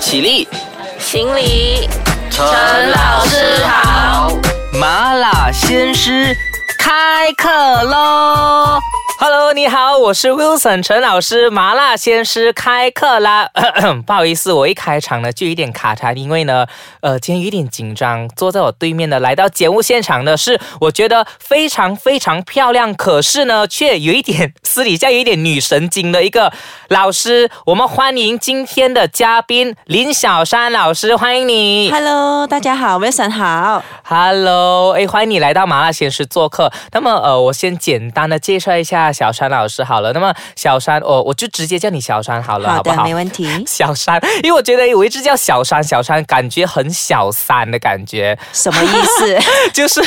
起立，行礼，陈老师好。麻辣鲜师开课喽！Hello，你好，我是 Wilson 陈老师，麻辣鲜师开课啦！不好意思，我一开场呢就有点卡痰，因为呢，呃，今天有点紧张。坐在我对面的来到节目现场的是，我觉得非常非常漂亮，可是呢，却有一点私底下有一点女神经的一个老师。我们欢迎今天的嘉宾林小山老师，欢迎你。Hello，大家好，Wilson 好。Hello，哎，欢迎你来到麻辣鲜师做客。那么，呃，我先简单的介绍一下小山老师好了。那么，小山，哦，我就直接叫你小山好了，好好，不好？没问题。小山，因为我觉得我一直叫小山，小山感觉很小三的感觉，什么意思？就是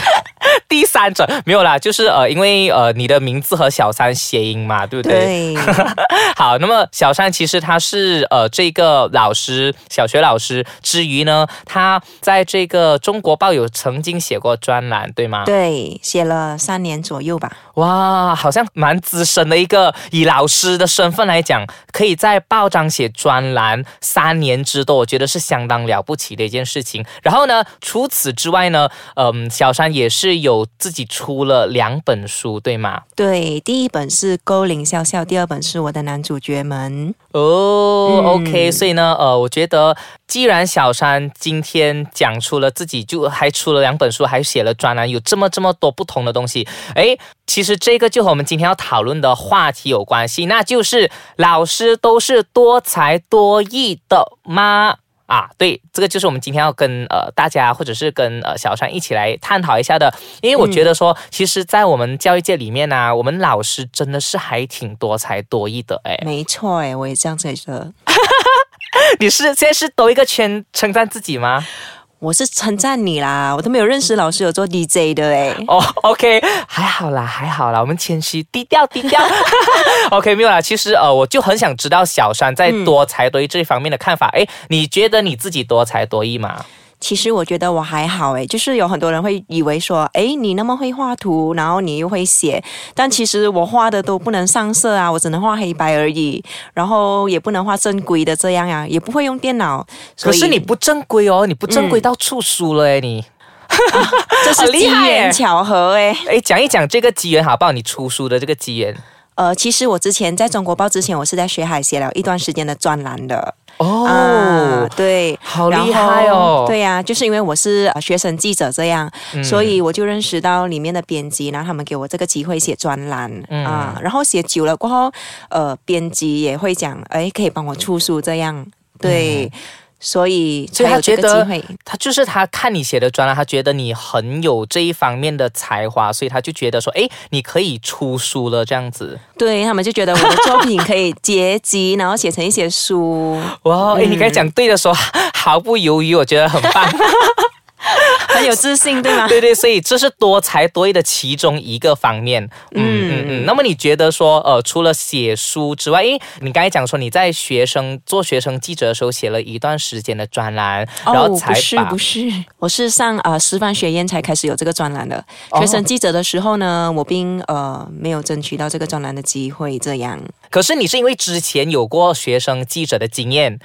第三者没有啦，就是呃，因为呃，你的名字和小三谐音嘛，对不对？对，好，那么小山其实他是呃这个老师，小学老师之余呢，他在这个中国报有曾经写过专栏，对吗？。对，写了三年左右吧。哇，好像蛮资深的一个，以老师的身份来讲，可以在报章写专栏三年之多，我觉得是相当了不起的一件事情。然后呢，除此之外呢，嗯，小山也是有自己出了两本书，对吗？对，第一本是《勾铃笑笑》，第二本是我的男主角们。哦、嗯 o k 所以呢，呃，我觉得既然小山今天讲出了自己，就还出了两本书，还写了专栏，有这么这么多不同的东西，诶，其实这个就和我们今天要讨论的话题有关系，那就是老师都是多才多艺的吗？啊，对，这个就是我们今天要跟呃大家或者是跟呃小川一起来探讨一下的，因为我觉得说，其实，在我们教育界里面呢、我们老师真的是还挺多才多艺的，哎。没错，哎，我也这样觉得。你是现在是多一个圈称赞自己吗？我是称赞你啦，我都没有认识老师有做 DJ 的哎。哦、o k 还好啦，还好啦，我们谦虚，低调低调。OK，没有啦。其实呃，我就很想知道小山在多才多艺这一方面的看法。哎、你觉得你自己多才多艺吗？其实我觉得我还好诶，就是有很多人会以为说，诶，你那么会画图，然后你又会写，但其实我画的都不能上色啊，我只能画黑白而已，然后也不能画正规的这样啊，也不会用电脑。可是你不正规哦，你不正规到出书了哎、你。这好是机缘巧合诶。哎，讲一讲这个机缘好不好？你出书的这个机缘呃，其实我之前在中国报之前，我是在学海写了一段时间的专栏的。哦，呃，对，好厉害哦！对呀、就是因为我是呃学生记者这样，嗯。所以我就认识到里面的编辑，然后他们给我这个机会写专栏、嗯。啊，然后写久了过后，呃，编辑也会讲，哎，可以帮我出书这样，对，所以嗯所以他觉得。他就是他看你写的专栏，他觉得你很有这一方面的才华，所以他就觉得说，哎，你可以出书了这样子。对他们就觉得我的作品可以结集，然后写成一些书，哇，哎，你刚才讲对的时候毫不犹豫，我觉得很棒。很有自信，对吗？对对，所以这是多才多艺的其中一个方面。嗯嗯嗯。那么你觉得说，呃，除了写书之外，诶，你刚才讲说你在学生做学生记者的时候写了一段时间的专栏，然后哦，才不是把不是，我是上呃师范学院才开始有这个专栏的。哦学生记者的时候呢，我并呃没有争取到这个专栏的机会，这样可是你是因为之前有过学生记者的经验，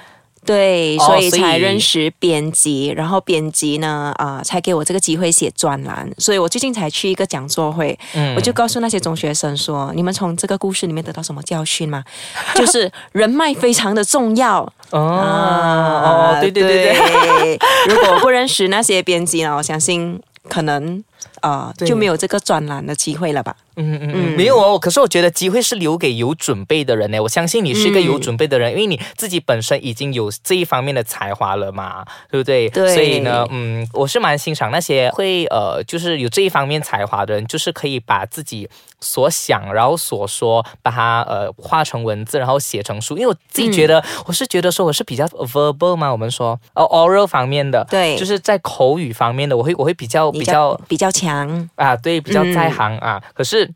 对，哦所以才认识编辑，然后编辑呢啊、呃才给我这个机会写专栏。所以我最近才去一个讲座会，嗯我就告诉那些中学生说，你们从这个故事里面得到什么教训吗？就是人脉非常的重要。哦哦，对对对对。对，如果不认识那些编辑呢，我相信可能呃就没有这个专栏的机会了吧。嗯嗯嗯，没有哦。可是我觉得机会是留给有准备的人呢。我相信你是一个有准备的人，因为你自己本身已经有这一方面的才华了嘛，对不对？对所以呢，嗯，我是蛮欣赏那些会呃，就是有这一方面才华的人，就是可以把自己所想，然后所说，把它呃化成文字，然后写成书。因为我自己觉得，我是觉得说我是比较 verbal 嘛，我们说哦 oral 方面的，对就是在口语方面的，我会我会比较比较比较强，啊，对，比较在行啊。可是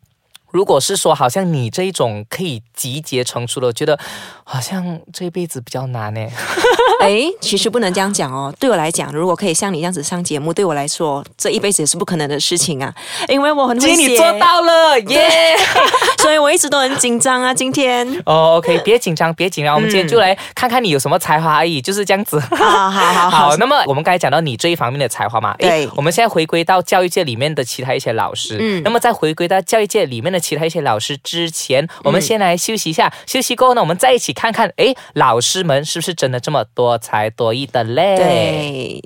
如果是说好像你这一种可以集结成书的，我觉得好像这一辈子比较难呢。哎，其实不能这样讲哦。对我来讲，如果可以像你这样子上节目，对我来说这一辈子也是不可能的事情啊。因为我很会写，你做到了，耶！所以我一直都很紧张啊。今天哦，OK，别紧张，别紧张，我们今天就来看看你有什么才华而已，就是这样子。好好好好，那么我们刚才讲到你这一方面的才华嘛，对我们现在回归到教育界里面的其他一些老师，嗯那么再回归到教育界里面的其他一些老师之前，我们先来休息一下，休息过后呢，我们再一起看看，诶，老师们是不是真的这么多才多艺的嘞？。对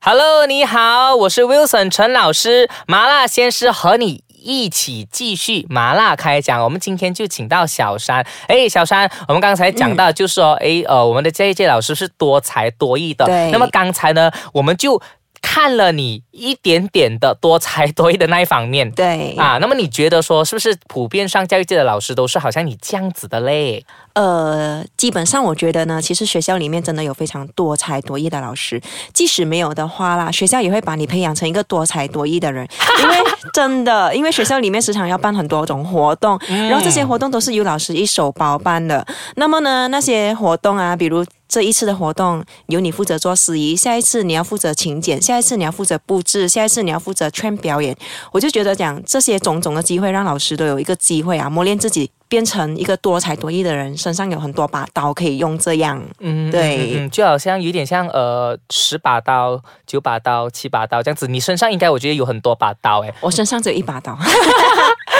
，Hello，你好，我是 Wilson 陈老师，麻辣鲜师和你。一起继续麻辣开讲，我们今天就请到小山。哎，小山，我们刚才讲到就是说，哎、呃，我们的这一届老师是多才多艺的。对那么刚才呢，我们就看了你一点点的多才多艺的那一方面。对啊，那么你觉得说是不是普遍上教育界的老师都是好像你这样子的嘞？呃，基本上我觉得呢，其实学校里面真的有非常多才多艺的老师，即使没有的话啦，学校也会把你培养成一个多才多艺的人，因为真的，因为学校里面时常要办很多种活动，然后这些活动都是由老师一手包办的。那么呢，那些活动啊，比如。这一次的活动由你负责做司仪，下一次你要负责请柬，下一次你要负责布置，下一次你要负责劝表演。我就觉得讲这些种种的机会，让老师都有一个机会啊，磨练自己，变成一个多才多艺的人，身上有很多把刀可以用。这样，嗯，对就好像有点像呃十把刀、九把刀、七把刀这样子，你身上应该我觉得有很多把刀哎，我身上只有一把刀，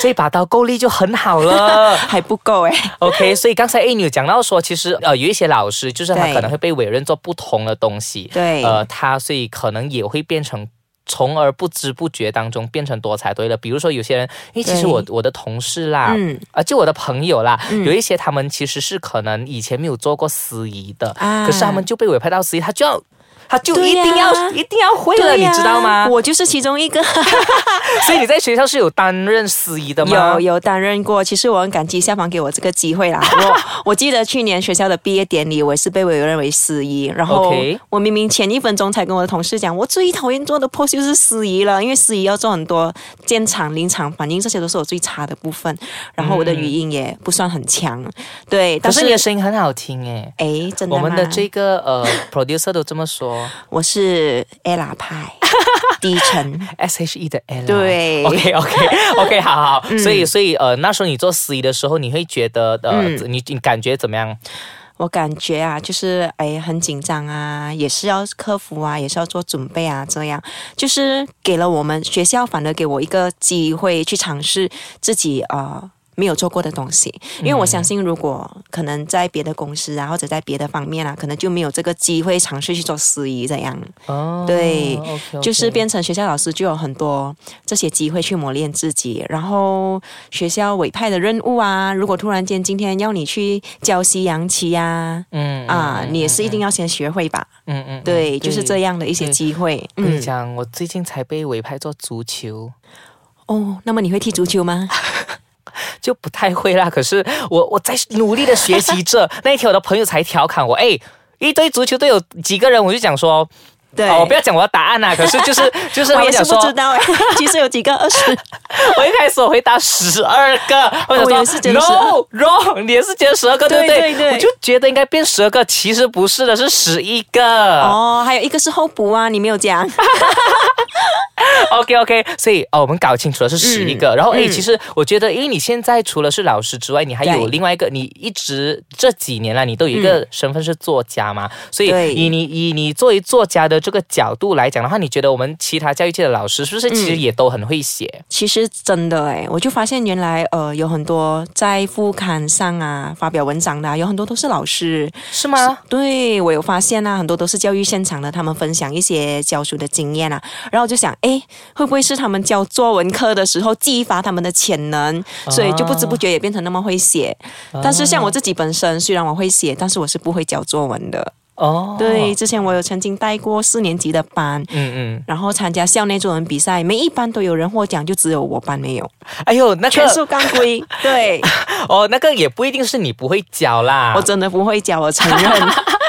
这把刀够力就很好了。还不够哎。OK，所以刚才 A 女有讲到说，其实呃有一些老师就是他可能会被委任做不同的东西，对呃他所以可能也会变成。从而不知不觉当中变成多才多艺的，比如说有些人，因为其实我我的同事啦，嗯啊，就我的朋友啦，嗯有一些他们其实是可能以前没有做过司仪的，啊可是他们就被委派到司仪，他就要他就一定要、一定要会了，你知道吗？我就是其中一个，所以你在学校是有担任司仪的吗？有有担任过。其实我很感激校方给我这个机会啦。我我记得去年学校的毕业典礼，我也是被委任为司仪，然后 OK 我明明前一分钟才跟我的同事讲，我最讨厌做的 pose 就是司仪了，因为司仪要做很多建场、临场反应，这些都是我最差的部分。然后我的语音也不算很强，对，但是是你的声音很好听诶。哎，真的我们的这个呃 producer 都这么说我是 ella 派，低沉。，S H E 的 L。对，OK OK OK，好好。嗯所以所以呃，那时候你做司仪的时候，你会觉得呃，嗯你你感觉怎么样？我感觉啊，就是哎很紧张啊，也是要克服啊，也是要做准备啊，这样就是给了我们学校，反而给我一个机会去尝试自己呃。没有做过的东西，因为我相信，如果可能在别的公司啊，或者在别的方面啊，可能就没有这个机会尝试去做司仪这样。哦，对就是变成学校老师就有很多这些机会去磨练自己，然后学校委派的任务啊，如果突然间今天要你去教西洋棋呀、嗯啊，你也是一定要先学会吧？嗯嗯，对，就是这样。的一些机会。我跟你讲，我最近才被委派做足球，哦，那么你会踢足球吗？就不太会啦。可是我我在努力的学习着。那一天我的朋友才调侃我，哎，一堆足球队有几个人？我就讲说，对，哦，我不要讲我的答案啦。可是 就是就是他我也是们讲说，不知道哎，其实有几个二十，我一开始我回答十二个，我我也想说是觉得 no wrong，你也是觉得十二个对不对？对对对我就觉得应该变十二个，其实不是的，是十一个。哦，还有一个是候补啊，你没有讲。OK OK，所以哦，我们搞清楚了是十一个。然后诶，嗯其实我觉得，因为你现在除了是老师之外，你还有另外一个，你一直这几年来，你都有一个身份是作家嘛。所以以你以你作为作家的这个角度来讲的话，你觉得我们其他教育界的老师是不是其实也都很会写？其实真的哎，我就发现原来呃有很多在副刊上啊发表文章的啊、有很多都是老师。是吗？对我有发现啊，很多都是教育现场的，他们分享一些教书的经验啊，然后我就想，哎，会不会是他们教作文课的时候激发他们的潜能，所以就不知不觉也变成那么会写。但是像我自己本身，虽然我会写，但是我是不会教作文的。哦，对，，之前我有曾经带过四年级的班。嗯嗯，然后参加校内作文比赛，每一班都有人获奖，就只有我班没有，哎呦，那个全数杠归。对，哦，那个也不一定是你不会教啦。我真的不会教，我承认。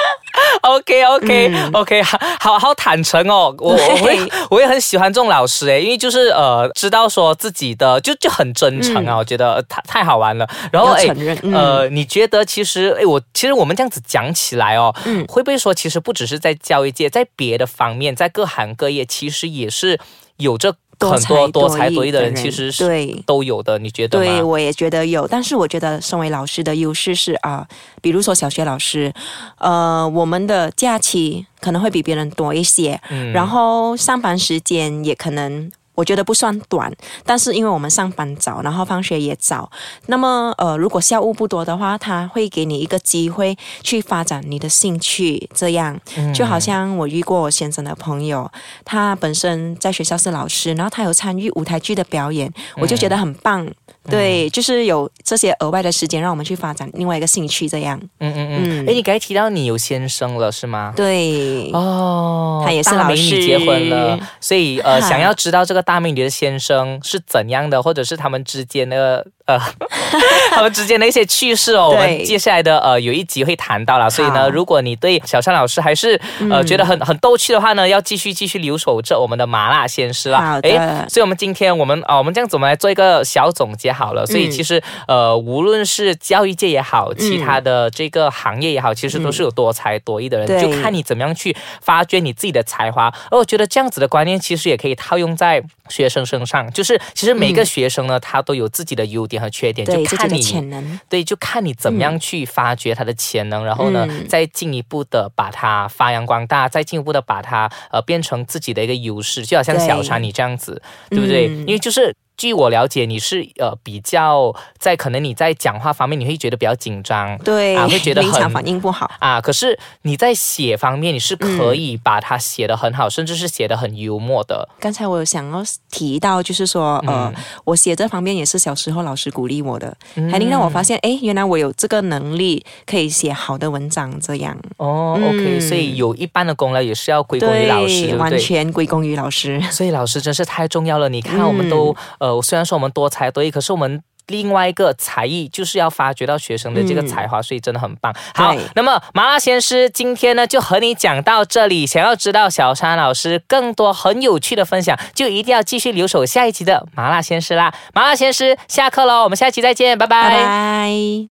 OK OK 嗯。OK，好好好坦诚哦，我我会 我也很喜欢这种老师诶，因为就是呃知道说自己的就就很真诚啊，我觉得太太好玩了。然后诶呃，你觉得其实诶，我其实我们这样子讲起来哦，嗯。会不会说其实不只是在教育界，在别的方面，在各行各业，其实也是有着很多多才多艺的人，其实是对。都有的，你觉得吗？对，我也觉得有，但是我觉得身为老师的优势是啊、比如说小学老师，呃，我们的假期可能会比别人多一些，嗯然后上班时间也可能。我觉得不算短，但是因为我们上班早，然后放学也早，那么呃，如果校务不多的话，他会给你一个机会去发展你的兴趣，这样。嗯。就好像我遇过我先生的朋友，他本身在学校是老师，然后他有参与舞台剧的表演，我就觉得很棒。对，就是有这些额外的时间让我们去发展另外一个兴趣，这样。嗯嗯嗯。嗯。哎，你刚才提到你有先生了是吗？对，哦，他也是大美老师。女结婚了，所以呃，想要知道这个大美女的先生是怎样的，或者是他们之间的呃，他们之间的一些趣事哦，我们接下来的呃有一集会谈到了。所以呢，如果你对小山老师还是呃嗯觉得很很逗趣的话呢，要继续继续留守着我们的麻辣鲜师啦。好的诶所以我们今天我们啊、我们这样子，我们来做一个小总结好了。所以嗯其实呃，无论是教育界也好，其他的这个行业也好，其实都是有多才多艺的人，对就看你怎么样去发掘你自己的才华。而我觉得这样子的观念其实也可以套用在学生身上，就是其实每一个学生呢，他都有自己的优点和缺点，就看你潜能。对，就看你怎么样去发掘他的潜能，然后呢，嗯再进一步的把它发扬光大，再进一步的把它呃变成自己的一个优势，就好像小茶你这样子，对不对？嗯因为就是。据我了解，你是呃比较在可能你在讲话方面你会觉得比较紧张，对，啊会觉得很反应不好。啊，可是你在写方面，你是可以把它写得很好，甚至是写得很幽默的。刚才我有想要提到，就是说，呃，嗯我写这方面也是小时候老师鼓励我的，还令让我发现，哎，原来我有这个能力可以写好的文章，这样。哦，OK，、嗯所以有一半的功劳也是要归功于老师，完？全归功于老师。所以老师真是太重要了。你看，我们都、嗯呃，虽然说我们多才多艺，可是我们。另外一个才艺就是要发掘到学生的这个才华，所以真的很棒。好，那么麻辣鲜师今天呢就和你讲到这里。想要知道小山老师更多很有趣的分享，就一定要继续留守下一集的麻辣鲜师啦。麻辣鲜师下课喽，我们下期再见，拜拜拜。